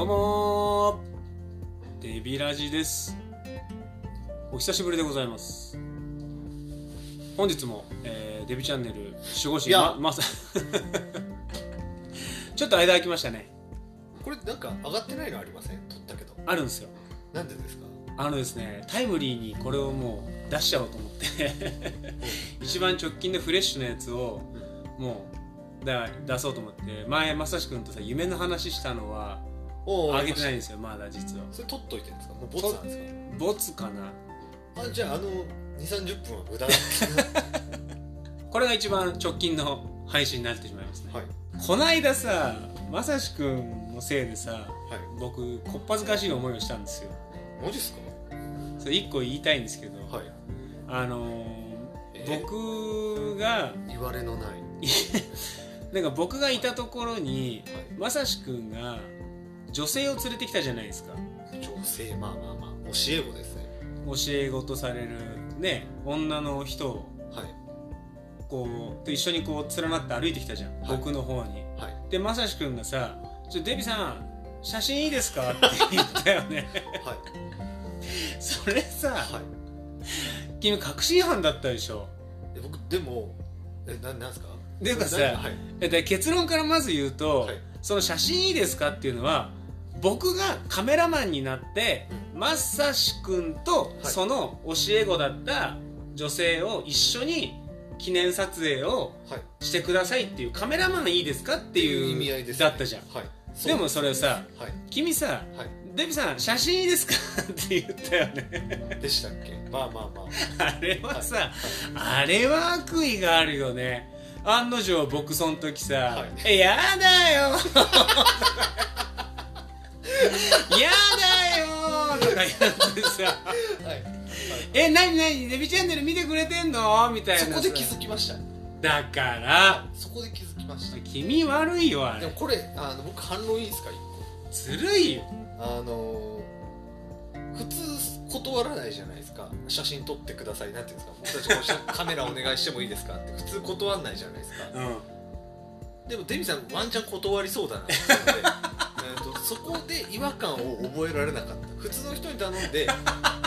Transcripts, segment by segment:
どうもー。デビラジです。お久しぶりでございます。本日も、えー、デビチャンネル守護神ままさ ちょっと間空きましたね。これなんか上がってないのありません？撮ったけど。あるんですよ。なんでですか？あのですねタイムリーにこれをもう出しちゃおうと思って。一番直近でフレッシュなやつをもうだ出そうと思って。前まさし君とさ夢の話したのはおあげてないんいですよまだ実は。それ撮っといてるんですか？もうボツなんですボツかな。かあじゃああの2 3 0分は無駄。だ これが一番直近の配信になってしまいますね、はい。こないださまさしくんのせいでさはい。僕こっぱずかしい思いをしたんですよ。マジっすか？それ一個言いたいんですけど、はい。あの僕が言われのない。なんか僕がいたところにはい。まさしくんが女性を連れてきたじゃないですか。女性まあまあまあ教え子ですね。教え子とされるね女の人をはい。こうと一緒にこう連なって歩いてきたじゃん、はい。僕の方に。はい。でまさしくんがさ「ちょデビさん写真いいですか?」って言ったよね。はい。それさはい。君確信犯だったでしょ？え僕でもえななんですか？でもさはい。結論からまず言うと、はい。その写真いいですか？っていうのは僕がカメラマンになってまさしくんとはい。その教え子だった女性を一緒に記念撮影をはい。してくださいっていうカメラマンいいですかっていう意味合いですね。だったじゃん。はい。でもそれさはい。君さはい。デビさん写真いいですか？って言ったよね。でしたっけ？まあまあまあ。あれはさ、あれは悪意があるよね。案の定僕その時さは「えやだよ やだよ」とか言ってさはい「えなになに？デビチャンネル見てくれてんの?」みたいなさそこで気づきました。だから。そこで気づきました。君悪いよあれ。でもこれあの僕反論いいですか？一ずるいよ。個あの普通断らないじゃないですか。写真撮ってくださいなんていうんですか？僕たちこう写カメラお願いしてもいいですかって。普通断らないじゃないですか。うん。でもデミさんワンチャン断りそうだなって思ってえーとそこで違和感を覚えられなかった。普通の人に頼んで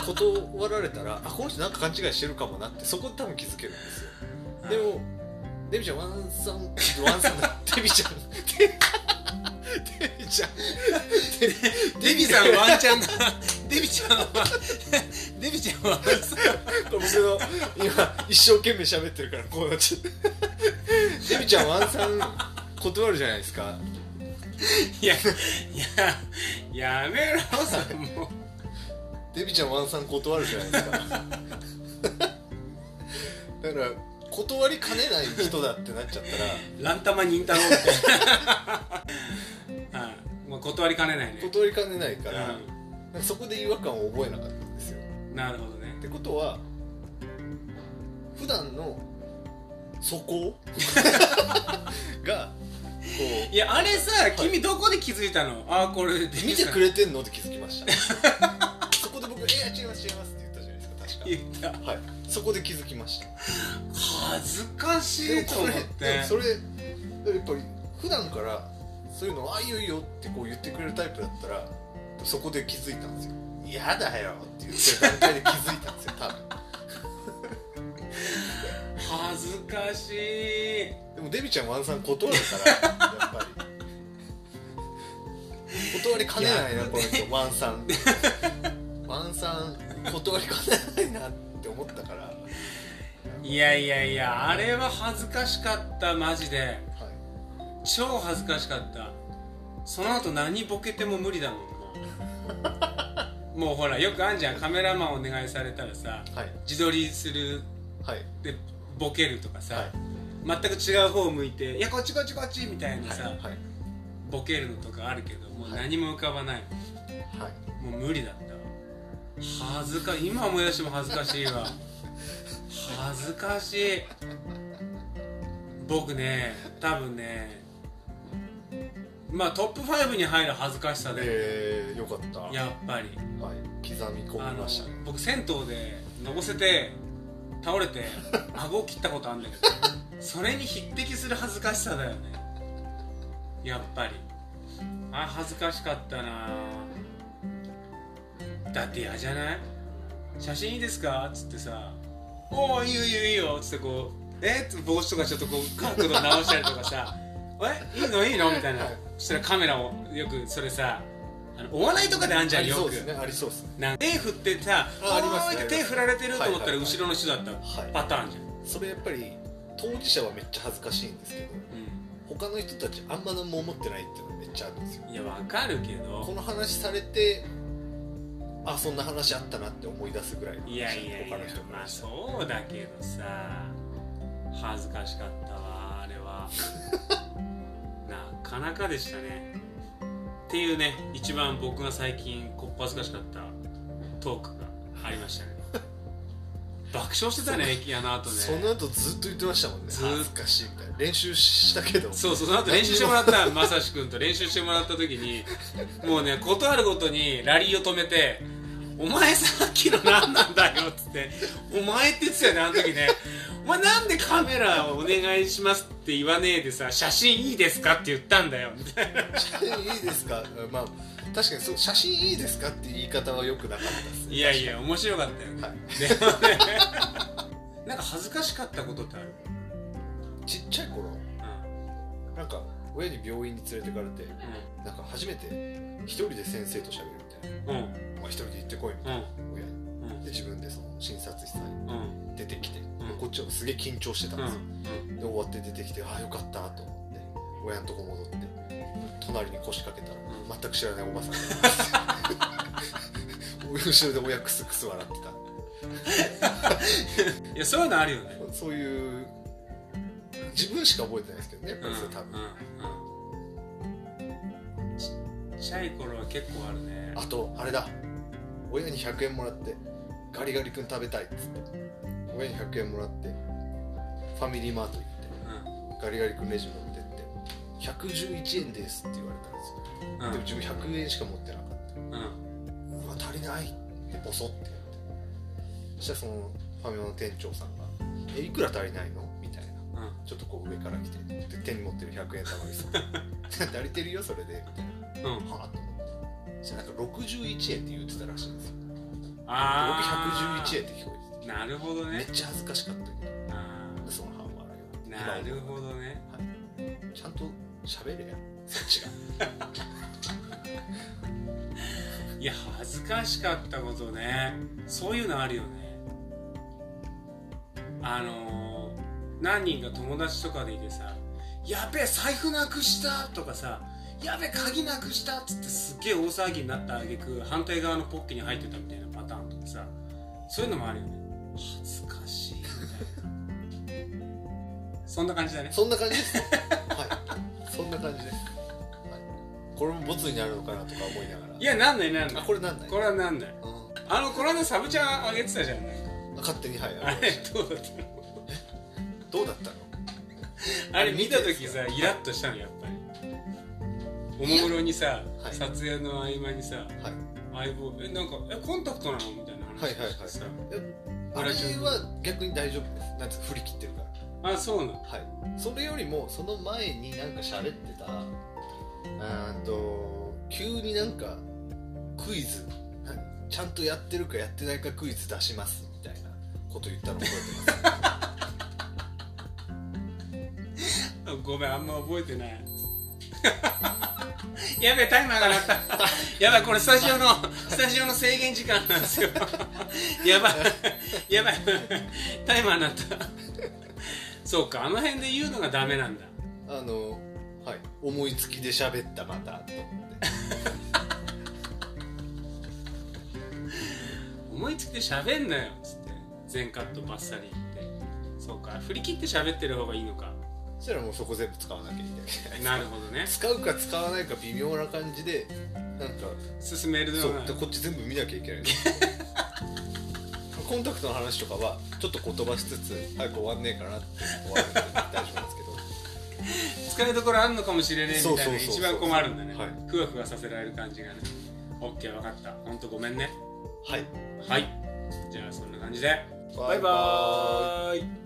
断られたらあこの人なんか勘違いしてるかもなってそこで多分気づけるんですよ。でもデミちゃんワンさんワンさんだデミちゃん。デデミちゃん。デデビさんワンちゃんがデビちゃんはデビちゃんはさ僕の今一生懸命喋ってるからこうなっちゃって。デミちゃんワンさん断るじゃないですか。いやいややめろさもうデビちゃんワンさん断るじゃないですか。だから断りかねない人だってなっちゃったら。ランタマ忍太郎みたいなはい。もう断りかねないね。断りかねないから、うなんかそこで違和感を覚えなかったんですよ。んなるほどね。ってことは普段の素行？がこいやあれさ君どこで気づいたの？あこれデう見てくれれてんの？って気づきました。そこで僕「え違います違います」って言ったじゃないですか確か。言った。はい。そこで気づきました。恥ずかしいと思って。それやっぱり普段からそういうの「あいいよいいよ」ってこう言ってくれるタイプだったらそこで気づいたんですよ「嫌だよ」って言ってる段階で気づいたんですよ多分恥ずかしい。でもデビちゃんワンさん断るからやっぱり。断りかねないなこの人ワンさん。ワンさん断りかねないなって思ったから。いやいやいやあれは恥ずかしかったマジで。はい。超恥ずかしかった。その後何ボケても無理だもんもう。もうほらよくあんじゃん。カメラマンお願いされたらさはい。自撮りする。はい。でボケるとかさ、はい。全く違う方を向いて「いやこっちこっちこっち」みたいなさ、はいはい。ボケるのとかあるけどもうはい。何も浮かばない、はい。もう無理だったわ。恥ずか今思い出しても恥ずかしいわ。恥ずかしい。僕ね多分ねまあトップ5に入る恥ずかしさで、えー、よかった。はいやっぱり。刻み込みましたね。僕銭湯でのぼせて倒れて 顎を切ったことあるんだけど。それに匹敵する恥ずかしさだよね。やっぱり。あ恥ずかしかったな。だって嫌じゃない？写真いいですか？っつってさ「おおいいよいいよいいよ」っつってこう「え？っ?」帽子とかちょっとこう角度直したりとかさ「えい？いの？いいの?」みたいな、はいそしたらカメラをよくそれさお笑いとかであんじゃあんよくりそうですねありそうですね。なんか手振ってさ「あありますね手振られてると思ったら後ろの人だったはい。パターンじゃん、それやっぱり当事者はめっちゃ恥ずかしいんですけど他の人たちあんま何も思ってないっていうのがめっちゃあるんですよ。うん、いやわかるけこどの話されてあそんな話あったなって思い出すぐらいのいやいやいやまあそうだけどさ恥ずかしかったわあれは。なかなかでしたねっていうね一番僕が最近こっぱずかしかったトークがありましたね。爆笑してたねあの後ね。その後ずっと言ってましたもんね。ずかしいみたいな。練習したけど。そうそうその後練習してもらったまさし君と。練習してもらった時にもうね事あるごとにラリーを止めて「お前さっきの何なんだよ」っつって「お前って言ってたよねあの時ねお前なんでカメラをお願いしますって言わねえでさ写真いいですかって言ったんだよ。みたいな写真いいですか？まあ確かにそう写真いいですかって言い方は良くなかったですね。いやいや面白かったよ。ね、はい。なんか恥ずかしかったことってある？ちっちゃい頃？なんか親に病院に連れてかれてうなんか初めて一人で先生と喋るみたいな、んうん。まあ、一人で行ってこいみたいな、親に。うんで自分でその診察室にうん。うん出てきて、ん。こっちはすげえ緊張してたんうん。ですよ、で終わって出てきてああよかったと思って親のとこ戻って隣に腰掛けたら、ん。全く知らないおばさんが 後ろで親クスクス笑っていやそういうのあるよね。たそういう自分しか覚えてないですけどねやっぱりそれ多分、うんうんうん。ちっちゃい頃は結構あるね。あとあれだ。親に100円もらってガリガリ君食べたいっつって。親に100円もらって。ファミリーマート行って。ガリガリ君レジ持ってって。111円ですって言われたんですよ、うん。でも自分100円しか持ってなかった。うん。うんうわ足りないってボソって言って。そしたらそのファミマの店長さんが「えいくら足りないの?」みたいな。うん。ちょっとこう上から来てで手に持ってる100円玉にさ 足りてるよそれで」みたいな。うん。はあと思って。そしたらなんか61円って言ってたらしいんですよあ僕111円って聞こえてあなるほどてめねっちゃ恥ずかしかったけど。あその半笑いーは。なるほどね。ちゃんと喋れや。そっちが。いや恥ずかしかったことね。そういうのあるよね。あのー、何人か友達とかでいてさ「やべえ財布なくした!」とかさ「やべえ鍵なくした!」っつってすっげえ大騒ぎになった挙句反対側のポッケに入ってたみたいなそういうのもあるよね。恥ずかしいみたいな。そんな感じだね。そんな感じです。はい。そんな感じです、はい、これもボツになるのかなとか思いながら。いやなんないなんない。あこれなんない。これはなんない。うん。あのこの間サブちゃんあげてたじゃん。勝手に。はいあれどうだったの？どうだったの？あれ見た時さイラッとしたのやっぱり。おもむろにさ、はい。撮影の合間にさはい。相棒えなんかえコンタクトなの？みたいな。話はいはいはい。あれは逆に大丈夫です。なんて振り切ってるから。あそうなのはい。それよりもその前になんか喋ってたあーと急になんかクイズ何ちゃんとやってるかやってないかクイズ出しますみたいなこと言ったの覚えてます。ごめんあんま覚えてない やべえタイマーが鳴った。やばいこれスタジオのスタジオの制限時間なんですよ。やばい。やばい。タイマー鳴った。そうかあの辺で言うのがダメなんだ。あのはい。思いつきで喋ったまたと思って思いつきで喋んなよっつって。全カットバッサリ言って。そうか振り切って喋ってる方がいいのかそしたらもうそこ全部使わなきゃいけないなるほどね。使うか使わないか微妙な感じでなんか進めるのがそうでこっち全部見なきゃいけないコンタクトの話とかはちょっと言葉しつつ早く終わんねえかなって終わるんで大丈夫なんですけど。使いどころあんのかもしれねえみたいな一番困るんだね、はい。ふわふわさせられる感じがね。オッケー分かった。ほんとごめんね。はい。はい。じゃあそんな感じで。ババイバーイ